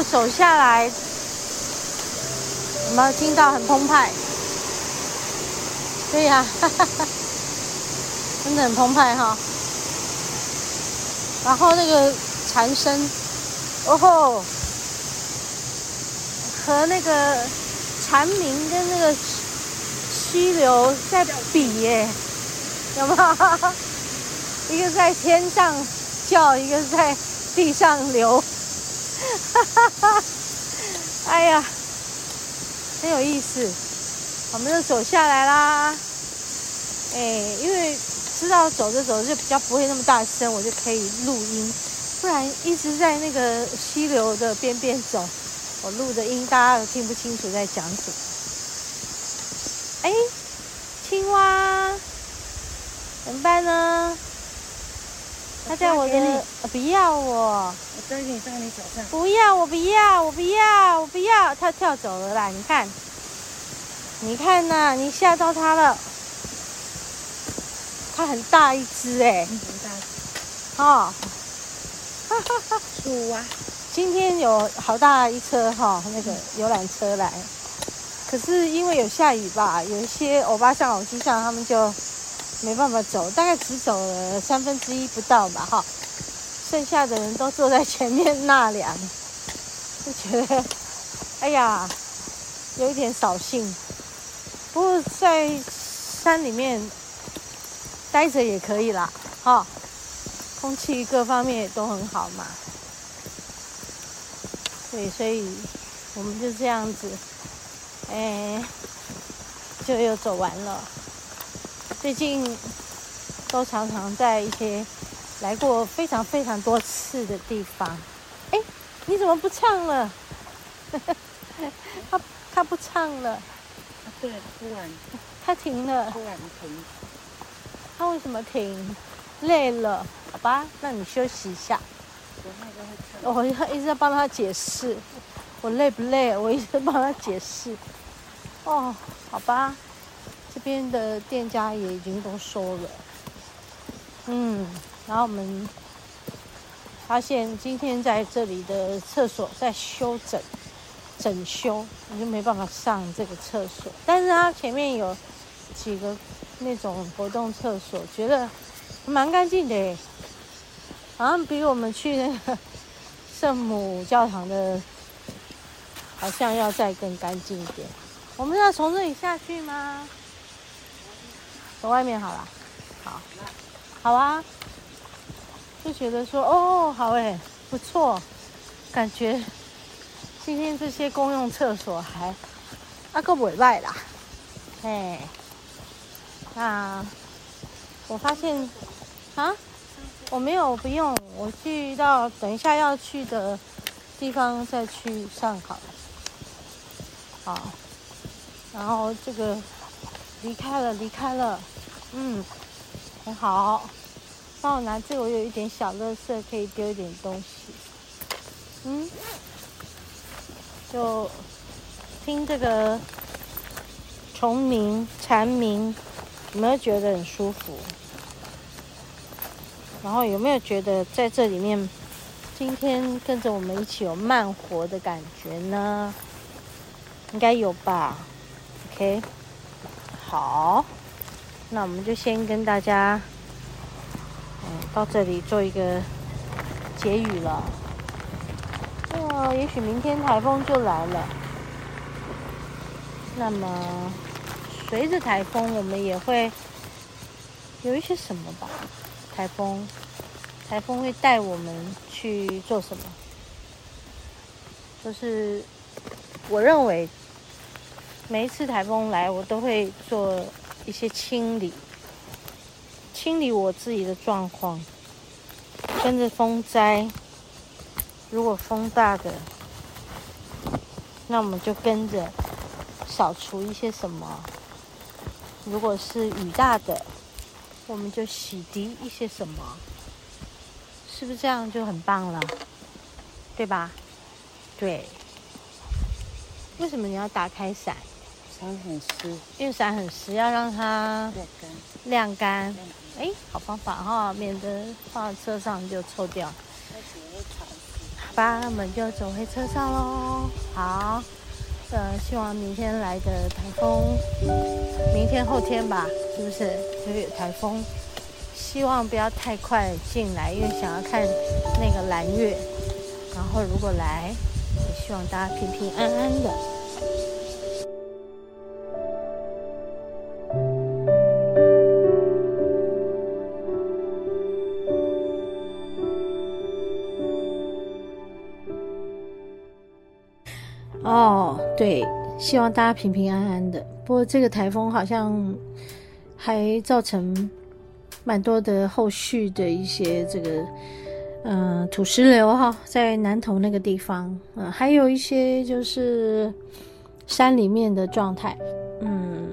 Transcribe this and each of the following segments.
风期了，一路走下来，有没有听到很澎湃？对呀，哈哈哈，真的很澎湃哈。然后那个蝉声，哦吼，和那个蝉鸣跟那个溪流在比耶，有没有？一个在天上叫，一个在地上流，哈哈哈哎呀，很有意思。我们就走下来啦，哎，因为知道走着走着就比较不会那么大声，我就可以录音。不然一直在那个溪流的边边走，我录的音大家都听不清楚在讲什么。哎，青蛙怎么办呢？他在我的，我不要我，我抓你放在你脚上。不要，我不要，我不要，我不要。他跳走了啦，你看，你看呐、啊，你吓到他了。他很大一只哎，很大只。哦，哈哈哈。鼠蛙，今天有好大一车哈，那个游览车来，可是因为有下雨吧，有一些欧巴桑、欧吉桑他们就。没办法走，大概只走了三分之一不到吧，哈，剩下的人都坐在前面纳凉，就觉得，哎呀，有一点扫兴。不过在山里面待着也可以啦，哈，空气各方面也都很好嘛。对，所以我们就这样子，哎，就又走完了。最近都常常在一些来过非常非常多次的地方。哎，你怎么不唱了？他他不唱了。对，突然他停了。突然停。他为什么停？累了，好吧，那你休息一下。我一直在帮他解释，我累不累？我一直帮他解释。哦，好吧。这边的店家也已经都收了，嗯，然后我们发现今天在这里的厕所在修整、整修，我就没办法上这个厕所。但是它前面有几个那种活动厕所，觉得蛮干净的，好像比我们去那个圣母教堂的，好像要再更干净一点。我们要从这里下去吗？走外面好了，好，好啊，就觉得说哦，好诶，不错，感觉今天这些公用厕所还啊够委外啦，哎，那我发现啊，我没有，不用，我去到等一下要去的地方再去上好了，好，然后这个。离开了，离开了，嗯，很好。帮我拿这个，我有一点小垃圾，可以丢一点东西。嗯，就听这个虫鸣、蝉鸣，有没有觉得很舒服？然后有没有觉得在这里面，今天跟着我们一起有慢活的感觉呢？应该有吧？OK。好，那我们就先跟大家，嗯，到这里做一个结语了。哦，也许明天台风就来了。那么，随着台风，我们也会有一些什么吧？台风，台风会带我们去做什么？就是我认为。每一次台风来，我都会做一些清理，清理我自己的状况。跟着风灾，如果风大的，那我们就跟着扫除一些什么；如果是雨大的，我们就洗涤一些什么。是不是这样就很棒了？对吧？对。为什么你要打开伞？伞很湿，雨伞很湿，要让它晾干。晾干，哎，好方法哈，免得放在车上就臭掉。好吧，那我们就走回车上喽。好，呃，希望明天来的台风，明天后天吧，是不是就有台风？希望不要太快进来，因为想要看那个蓝月。然后如果来，也希望大家平平安安的。希望大家平平安安的。不过这个台风好像还造成蛮多的后续的一些这个，嗯、土石流哈，在南投那个地方，嗯、呃，还有一些就是山里面的状态，嗯，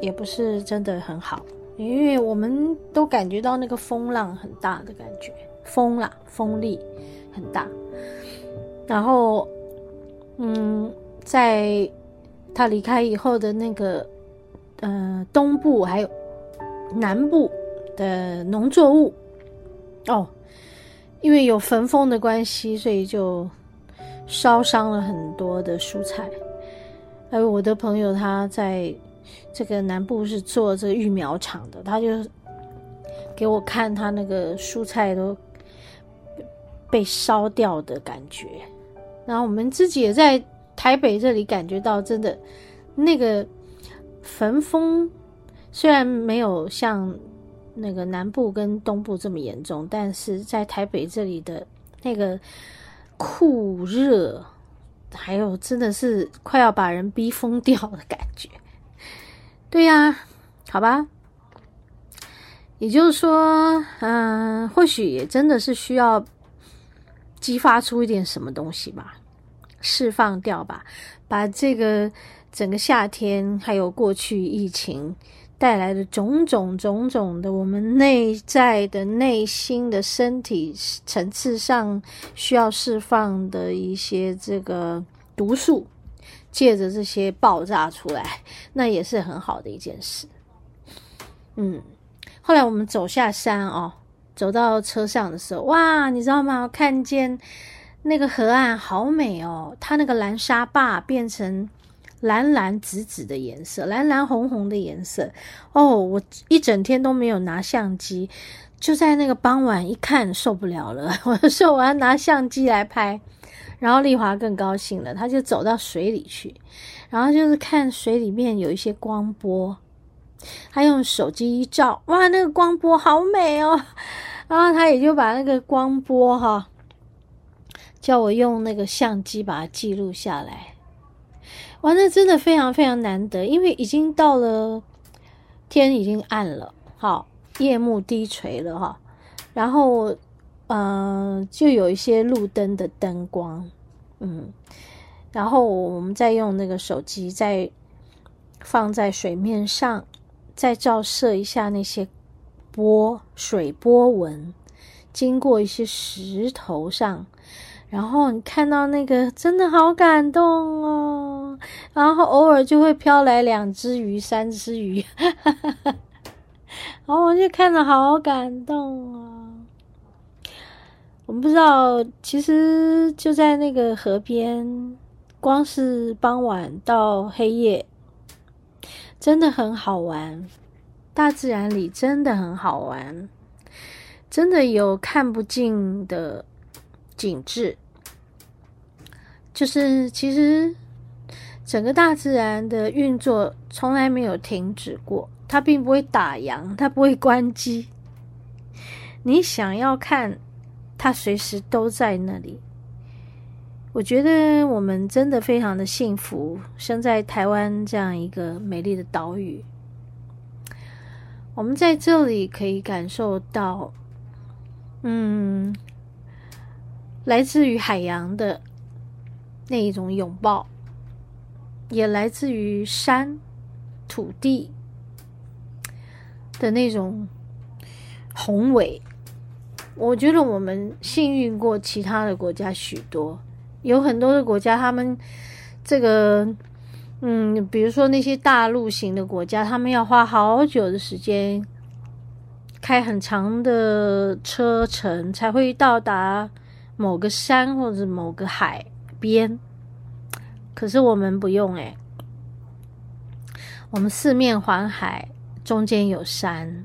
也不是真的很好，因为我们都感觉到那个风浪很大的感觉，风啦，风力很大，然后。嗯，在他离开以后的那个呃东部还有南部的农作物哦，因为有焚风的关系，所以就烧伤了很多的蔬菜。还有我的朋友他在这个南部是做这个育苗场的，他就给我看他那个蔬菜都被烧掉的感觉。然后我们自己也在台北这里感觉到，真的那个焚风虽然没有像那个南部跟东部这么严重，但是在台北这里的那个酷热，还有真的是快要把人逼疯掉的感觉。对呀，好吧，也就是说，嗯，或许也真的是需要。激发出一点什么东西吧，释放掉吧，把这个整个夏天还有过去疫情带来的种种种种的我们内在的内心的身体层次上需要释放的一些这个毒素，借着这些爆炸出来，那也是很好的一件事。嗯，后来我们走下山哦。走到车上的时候，哇，你知道吗？看见那个河岸好美哦，它那个蓝沙坝变成蓝蓝紫紫的颜色，蓝蓝红红的颜色。哦，我一整天都没有拿相机，就在那个傍晚一看受不了了，我说我要拿相机来拍。然后丽华更高兴了，他就走到水里去，然后就是看水里面有一些光波。他用手机一照，哇，那个光波好美哦！然后他也就把那个光波哈，叫我用那个相机把它记录下来。哇，那真的非常非常难得，因为已经到了天已经暗了，好，夜幕低垂了哈。然后，嗯、就有一些路灯的灯光，嗯，然后我们再用那个手机再放在水面上。再照射一下那些波水波纹，经过一些石头上，然后你看到那个真的好感动哦。然后偶尔就会飘来两只鱼、三只鱼，哈哈哈然后我就看着好感动啊。我们不知道，其实就在那个河边，光是傍晚到黑夜。真的很好玩，大自然里真的很好玩，真的有看不尽的景致。就是其实整个大自然的运作从来没有停止过，它并不会打烊，它不会关机。你想要看，它随时都在那里。我觉得我们真的非常的幸福，生在台湾这样一个美丽的岛屿。我们在这里可以感受到，嗯，来自于海洋的那一种拥抱，也来自于山土地的那种宏伟。我觉得我们幸运过其他的国家许多。有很多的国家，他们这个，嗯，比如说那些大陆型的国家，他们要花好久的时间，开很长的车程才会到达某个山或者某个海边，可是我们不用诶，我们四面环海，中间有山，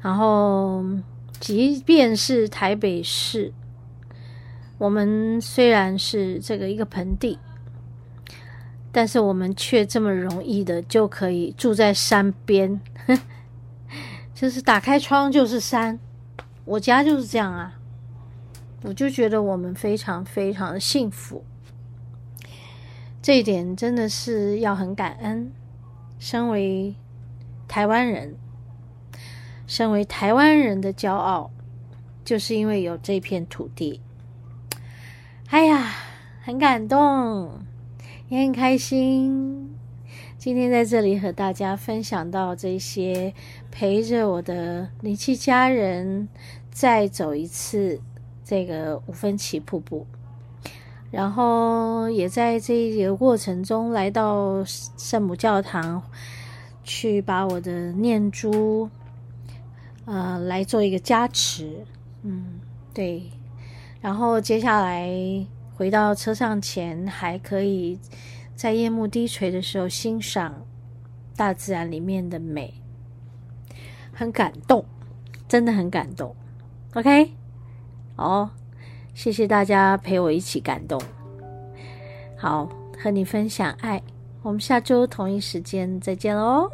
然后即便是台北市，我们虽然是这个一个盆地，但是我们却这么容易的就可以住在山边，就是打开窗就是山，我家就是这样啊。我就觉得我们非常非常的幸福，这一点真的是要很感恩。身为台湾人，身为台湾人的骄傲，就是因为有这片土地。哎呀，很感动，也很开心。今天在这里和大家分享到这些，陪着我的灵气家人再走一次。这个五分旗瀑布，然后也在这个过程中来到圣母教堂，去把我的念珠，呃，来做一个加持。嗯，对。然后接下来回到车上前，还可以在夜幕低垂的时候欣赏大自然里面的美，很感动，真的很感动。OK。哦，谢谢大家陪我一起感动。好，和你分享爱，我们下周同一时间再见喽。